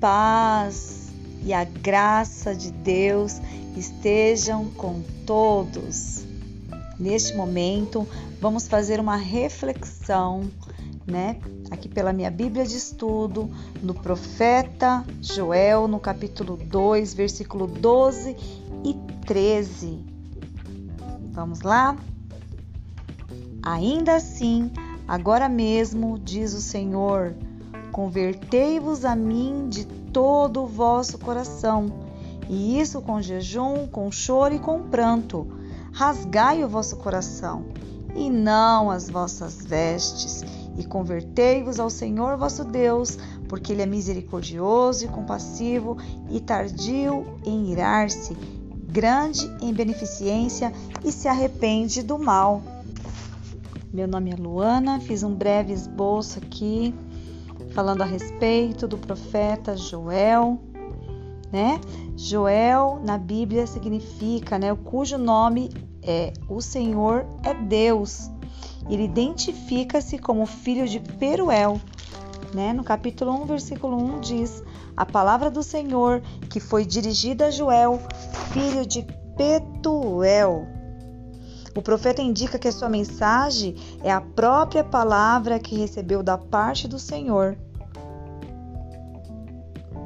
paz e a graça de Deus estejam com todos. Neste momento, vamos fazer uma reflexão, né? Aqui pela minha Bíblia de estudo, no profeta Joel, no capítulo 2, versículo 12 e 13. Vamos lá? Ainda assim, agora mesmo, diz o Senhor, convertei-vos a mim de todo o vosso coração, e isso com jejum, com choro e com pranto. Rasgai o vosso coração, e não as vossas vestes, e convertei-vos ao Senhor vosso Deus, porque Ele é misericordioso e compassivo e tardio em irar-se, grande em beneficência e se arrepende do mal. Meu nome é Luana, fiz um breve esboço aqui falando a respeito do profeta Joel, né? Joel na Bíblia significa, né, cujo nome é o Senhor é Deus. Ele identifica-se como filho de Peruel, né? No capítulo 1, versículo 1 diz: "A palavra do Senhor que foi dirigida a Joel, filho de Petuel." O profeta indica que a sua mensagem é a própria palavra que recebeu da parte do Senhor.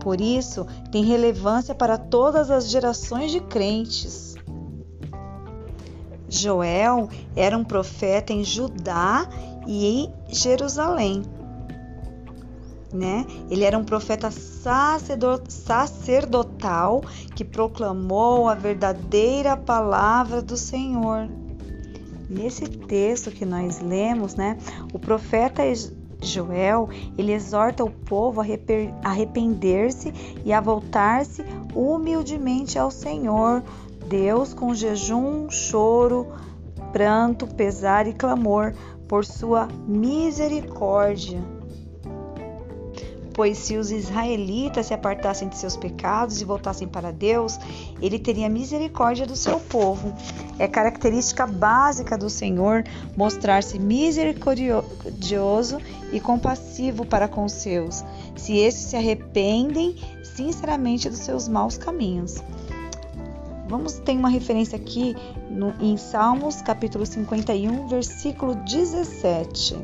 Por isso, tem relevância para todas as gerações de crentes. Joel era um profeta em Judá e em Jerusalém. Né? Ele era um profeta sacerdotal que proclamou a verdadeira palavra do Senhor. Nesse texto que nós lemos, né, o profeta Joel, ele exorta o povo a arrepender-se e a voltar-se humildemente ao Senhor, Deus, com jejum, choro, pranto, pesar e clamor por sua misericórdia pois se os israelitas se apartassem de seus pecados e voltassem para Deus, ele teria misericórdia do seu povo. É característica básica do Senhor mostrar-se misericordioso e compassivo para com os seus, se esses se arrependem sinceramente dos seus maus caminhos. Vamos ter uma referência aqui no, em Salmos capítulo 51, versículo 17.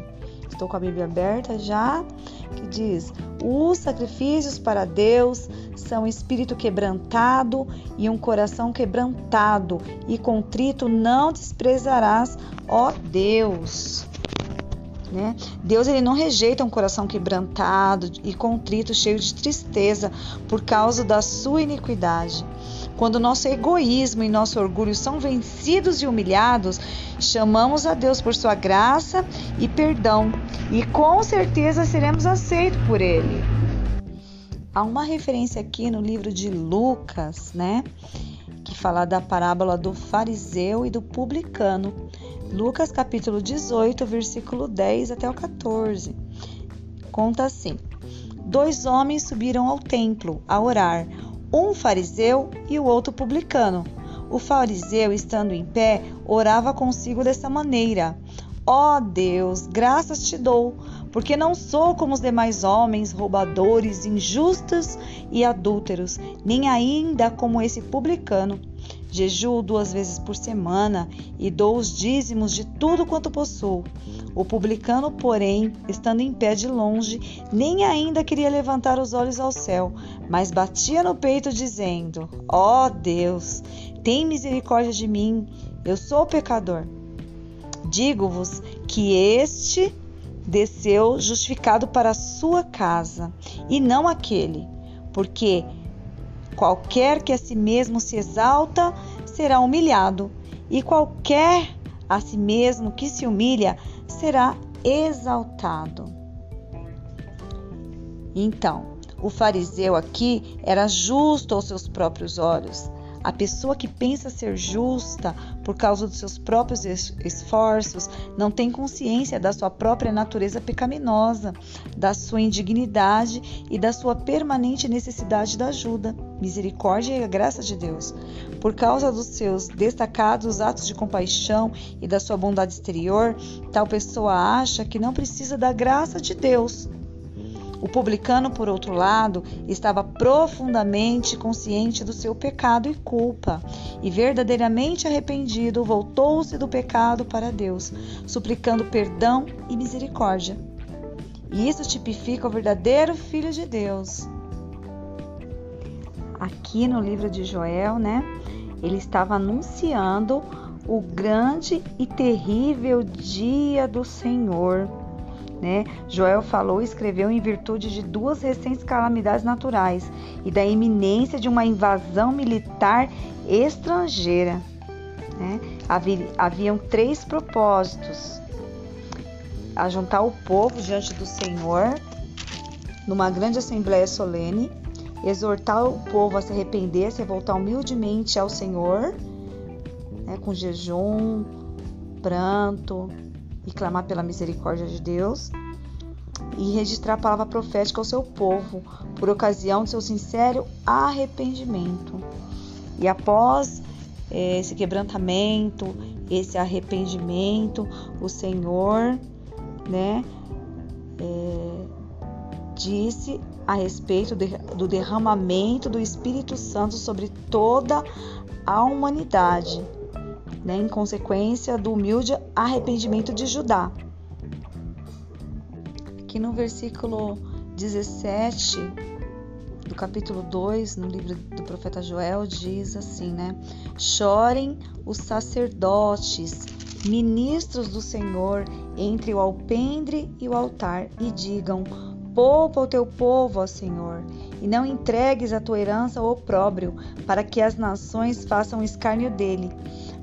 Estou com a Bíblia aberta já, que diz: Os sacrifícios para Deus são espírito quebrantado e um coração quebrantado, e contrito não desprezarás, ó Deus. Né? Deus ele não rejeita um coração quebrantado e contrito, cheio de tristeza por causa da sua iniquidade. Quando nosso egoísmo e nosso orgulho são vencidos e humilhados, chamamos a Deus por sua graça e perdão, e com certeza seremos aceitos por ele. Há uma referência aqui no livro de Lucas, né? Que fala da parábola do fariseu e do publicano. Lucas capítulo 18, versículo 10 até o 14. Conta assim: Dois homens subiram ao templo a orar um fariseu e o outro publicano. O fariseu, estando em pé, orava consigo dessa maneira: Ó oh Deus, graças te dou, porque não sou como os demais homens, roubadores, injustos e adúlteros, nem ainda como esse publicano. Jejuo duas vezes por semana e dou os dízimos de tudo quanto possuo. O publicano, porém, estando em pé de longe, nem ainda queria levantar os olhos ao céu, mas batia no peito, dizendo: Ó oh Deus, tem misericórdia de mim, eu sou pecador. Digo-vos que este desceu justificado para a sua casa, e não aquele, porque Qualquer que a si mesmo se exalta será humilhado, e qualquer a si mesmo que se humilha será exaltado. Então, o fariseu aqui era justo aos seus próprios olhos, a pessoa que pensa ser justa por causa dos seus próprios esforços não tem consciência da sua própria natureza pecaminosa, da sua indignidade e da sua permanente necessidade da ajuda, misericórdia e a graça de Deus. Por causa dos seus destacados atos de compaixão e da sua bondade exterior, tal pessoa acha que não precisa da graça de Deus. O publicano, por outro lado, estava profundamente consciente do seu pecado e culpa, e verdadeiramente arrependido, voltou-se do pecado para Deus, suplicando perdão e misericórdia. E isso tipifica o verdadeiro Filho de Deus. Aqui no livro de Joel, né? Ele estava anunciando o grande e terrível dia do Senhor. Né? Joel falou e escreveu em virtude de duas recentes calamidades naturais e da iminência de uma invasão militar estrangeira. Né? Haviam três propósitos: ajuntar o povo diante do Senhor numa grande assembleia solene, exortar o povo a se arrepender, se voltar humildemente ao Senhor né, com jejum, pranto e clamar pela misericórdia de Deus e registrar a palavra profética ao seu povo por ocasião do seu sincero arrependimento. E após eh, esse quebrantamento, esse arrependimento, o Senhor, né, é, disse a respeito de, do derramamento do Espírito Santo sobre toda a humanidade né, em consequência do humilde arrependimento de Judá. Aqui no versículo 17 do capítulo 2, no livro do profeta Joel, diz assim, né? Chorem os sacerdotes, ministros do Senhor, entre o alpendre e o altar, e digam: Poupa o teu povo, ó Senhor, e não entregues a tua herança ao opróbrio, para que as nações façam escárnio dele.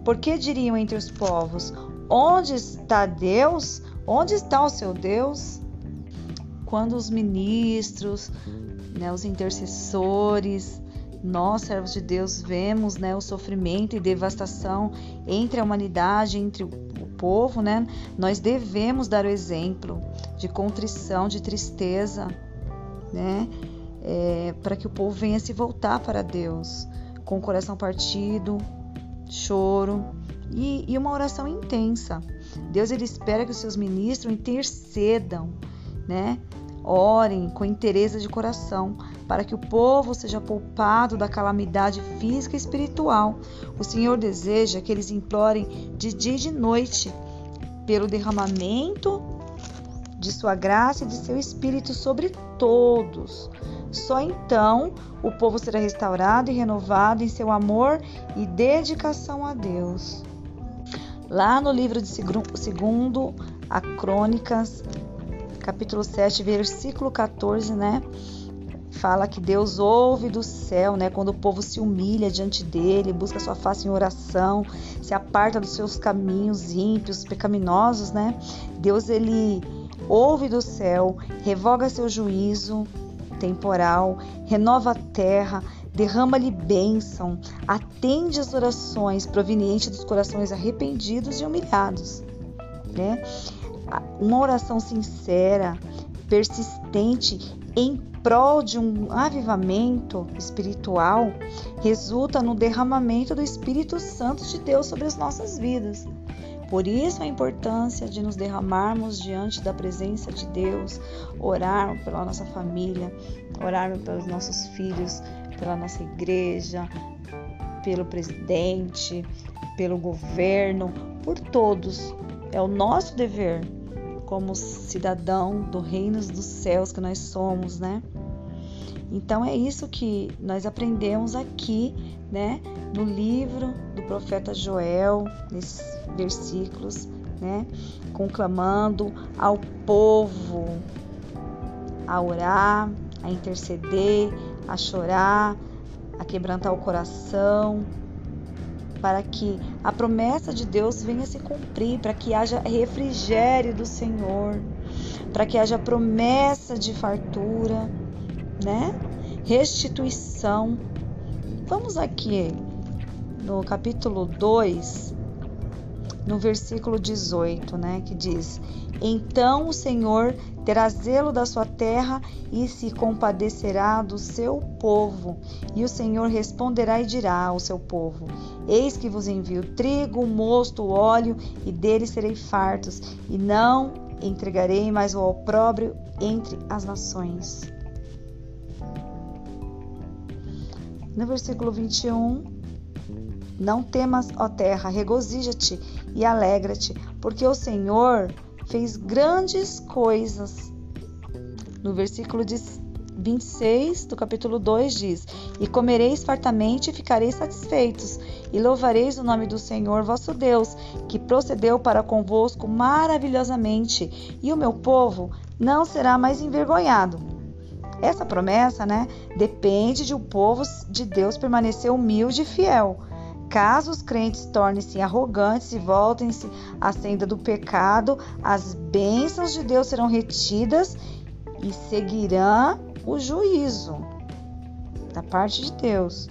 Porque diriam entre os povos: Onde está Deus? Onde está o seu Deus? Quando os ministros, né, os intercessores, nós, servos de Deus, vemos né, o sofrimento e devastação entre a humanidade, entre o povo, né, nós devemos dar o exemplo de contrição, de tristeza, né, é, para que o povo venha se voltar para Deus com o coração partido, choro e, e uma oração intensa. Deus ele espera que os seus ministros intercedam, né? Orem com interesse de coração, para que o povo seja poupado da calamidade física e espiritual. O Senhor deseja que eles implorem de dia e de noite pelo derramamento de sua graça e de seu espírito sobre todos, só então o povo será restaurado e renovado em seu amor e dedicação a Deus. Lá no livro de segundo a Crônicas, capítulo 7, versículo 14, né? Fala que Deus ouve do céu, né? Quando o povo se humilha diante dele, busca sua face em oração, se aparta dos seus caminhos ímpios, pecaminosos, né? Deus ele ouve do céu, revoga seu juízo temporal, renova a terra, derrama-lhe bênção, atende as orações provenientes dos corações arrependidos e humilhados. Né? Uma oração sincera, persistente, em prol de um avivamento espiritual, resulta no derramamento do Espírito Santo de Deus sobre as nossas vidas. Por isso a importância de nos derramarmos diante da presença de Deus, orar pela nossa família, orar pelos nossos filhos, pela nossa igreja, pelo presidente, pelo governo, por todos. É o nosso dever como cidadão do reino dos céus que nós somos, né? Então é isso que nós aprendemos aqui, né, no livro do profeta Joel, nesses versículos, né, conclamando ao povo a orar, a interceder, a chorar, a quebrantar o coração, para que a promessa de Deus venha se cumprir, para que haja refrigério do Senhor, para que haja promessa de fartura né? Restituição. Vamos aqui no capítulo 2, no versículo 18, né, que diz: Então o Senhor terá zelo da sua terra e se compadecerá do seu povo. E o Senhor responderá e dirá ao seu povo: Eis que vos envio trigo, mosto, óleo, e deles serei fartos, e não entregarei mais o opróbrio entre as nações. No versículo 21, não temas, ó terra, regozija-te e alegra-te, porque o Senhor fez grandes coisas. No versículo 26 do capítulo 2 diz: E comereis fartamente e ficareis satisfeitos, e louvareis o nome do Senhor vosso Deus, que procedeu para convosco maravilhosamente, e o meu povo não será mais envergonhado. Essa promessa, né, depende de o povo de Deus permanecer humilde e fiel. Caso os crentes tornem-se arrogantes e voltem-se à senda do pecado, as bênçãos de Deus serão retidas e seguirão o juízo da parte de Deus.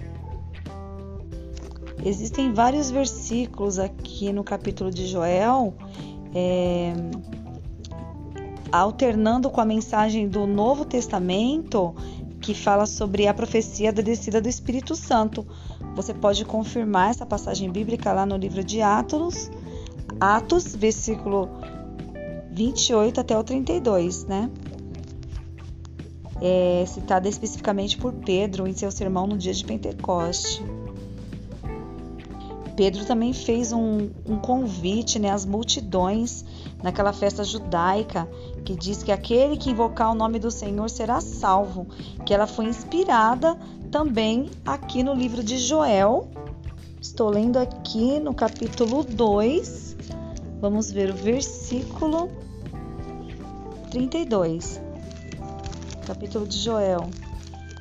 Existem vários versículos aqui no capítulo de Joel. É, alternando com a mensagem do Novo Testamento, que fala sobre a profecia da descida do Espírito Santo. Você pode confirmar essa passagem bíblica lá no livro de Atos, Atos, versículo 28 até o 32, né? É citada especificamente por Pedro em seu sermão no dia de Pentecoste. Pedro também fez um, um convite né, às multidões naquela festa judaica que diz que aquele que invocar o nome do Senhor será salvo, que ela foi inspirada também aqui no livro de Joel. Estou lendo aqui no capítulo 2. Vamos ver o versículo 32. Capítulo de Joel,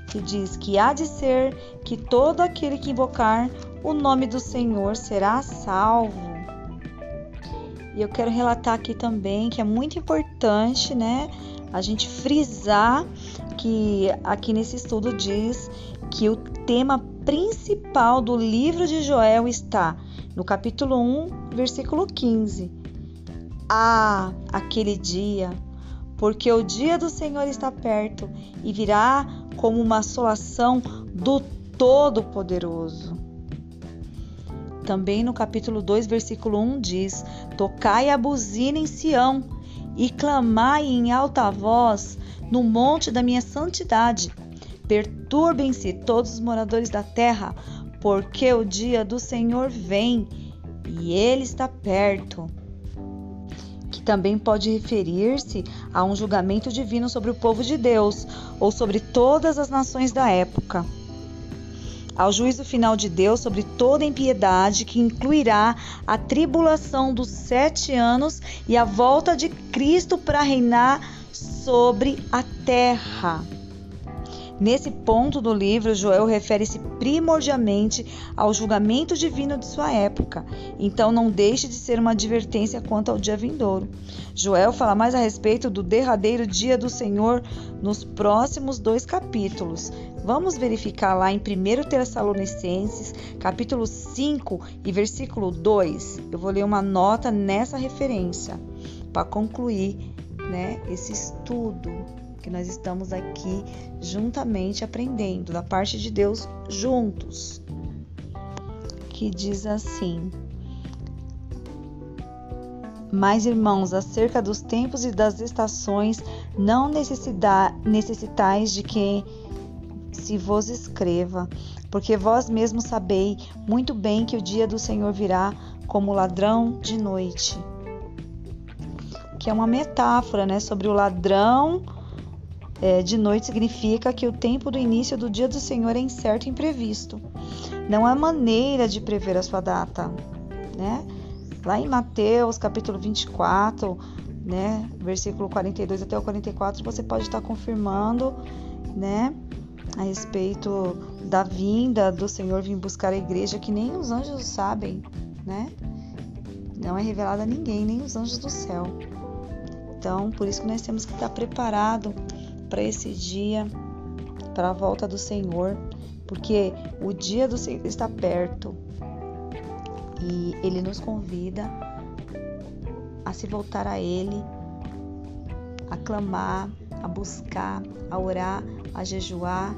que diz que há de ser que todo aquele que invocar o nome do Senhor será salvo. E eu quero relatar aqui também que é muito importante, né, a gente frisar que aqui nesse estudo diz que o tema principal do livro de Joel está no capítulo 1, versículo 15. Ah, aquele dia, porque o dia do Senhor está perto e virá como uma assolação do Todo-Poderoso. Também no capítulo 2, versículo 1 diz: Tocai a buzina em Sião e clamai em alta voz no monte da minha santidade. Perturbem-se todos os moradores da terra, porque o dia do Senhor vem e ele está perto. Que também pode referir-se a um julgamento divino sobre o povo de Deus ou sobre todas as nações da época ao juízo final de Deus sobre toda impiedade, que incluirá a tribulação dos sete anos e a volta de Cristo para reinar sobre a terra. Nesse ponto do livro, Joel refere-se primordialmente ao julgamento divino de sua época, então não deixe de ser uma advertência quanto ao dia vindouro. Joel fala mais a respeito do derradeiro dia do Senhor nos próximos dois capítulos. Vamos verificar lá em 1 Tessalonicenses, capítulo 5 e versículo 2. Eu vou ler uma nota nessa referência para concluir né, esse estudo que nós estamos aqui juntamente aprendendo da parte de Deus juntos. Que diz assim: Mas irmãos, acerca dos tempos e das estações, não necessitais de que se vos escreva, porque vós mesmos sabeis muito bem que o dia do Senhor virá como ladrão de noite. Que é uma metáfora, né, sobre o ladrão é, de noite significa que o tempo do início do dia do Senhor é incerto e imprevisto. Não há maneira de prever a sua data, né? Lá em Mateus, capítulo 24, né, versículo 42 até o 44, você pode estar confirmando, né, a respeito da vinda do Senhor vir buscar a igreja que nem os anjos sabem, né? Não é revelado a ninguém, nem os anjos do céu. Então, por isso que nós temos que estar preparado para esse dia, para a volta do Senhor, porque o dia do Senhor está perto e ele nos convida a se voltar a Ele, a clamar, a buscar, a orar, a jejuar,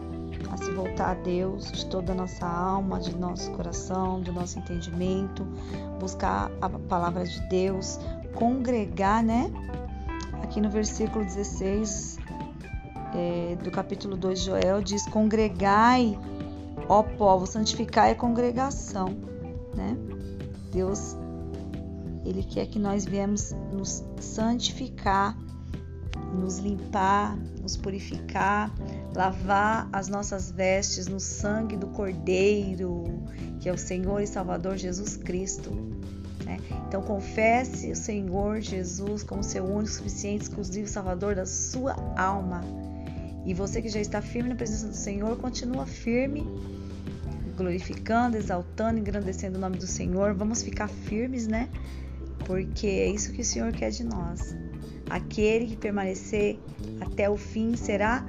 a se voltar a Deus de toda a nossa alma, de nosso coração, do nosso entendimento, buscar a palavra de Deus, congregar, né? aqui no versículo 16 é, do capítulo 2 de Joel, diz: Congregai, ó povo, santificai a congregação. Né? Deus, Ele quer que nós viemos nos santificar, nos limpar, nos purificar, lavar as nossas vestes no sangue do Cordeiro, que é o Senhor e Salvador Jesus Cristo. Né? Então confesse o Senhor Jesus como seu único, suficiente, exclusivo Salvador da sua alma. E você que já está firme na presença do Senhor, continua firme, glorificando, exaltando, engrandecendo o nome do Senhor. Vamos ficar firmes, né? Porque é isso que o Senhor quer de nós. Aquele que permanecer até o fim será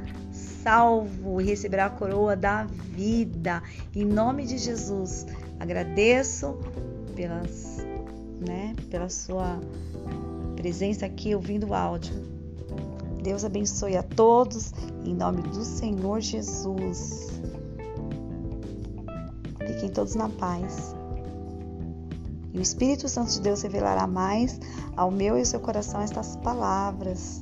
salvo e receberá a coroa da vida. Em nome de Jesus, agradeço pelas, né, pela sua presença aqui ouvindo o áudio. Deus abençoe a todos em nome do Senhor Jesus. Fiquem todos na paz. E o Espírito Santo de Deus revelará mais ao meu e ao seu coração estas palavras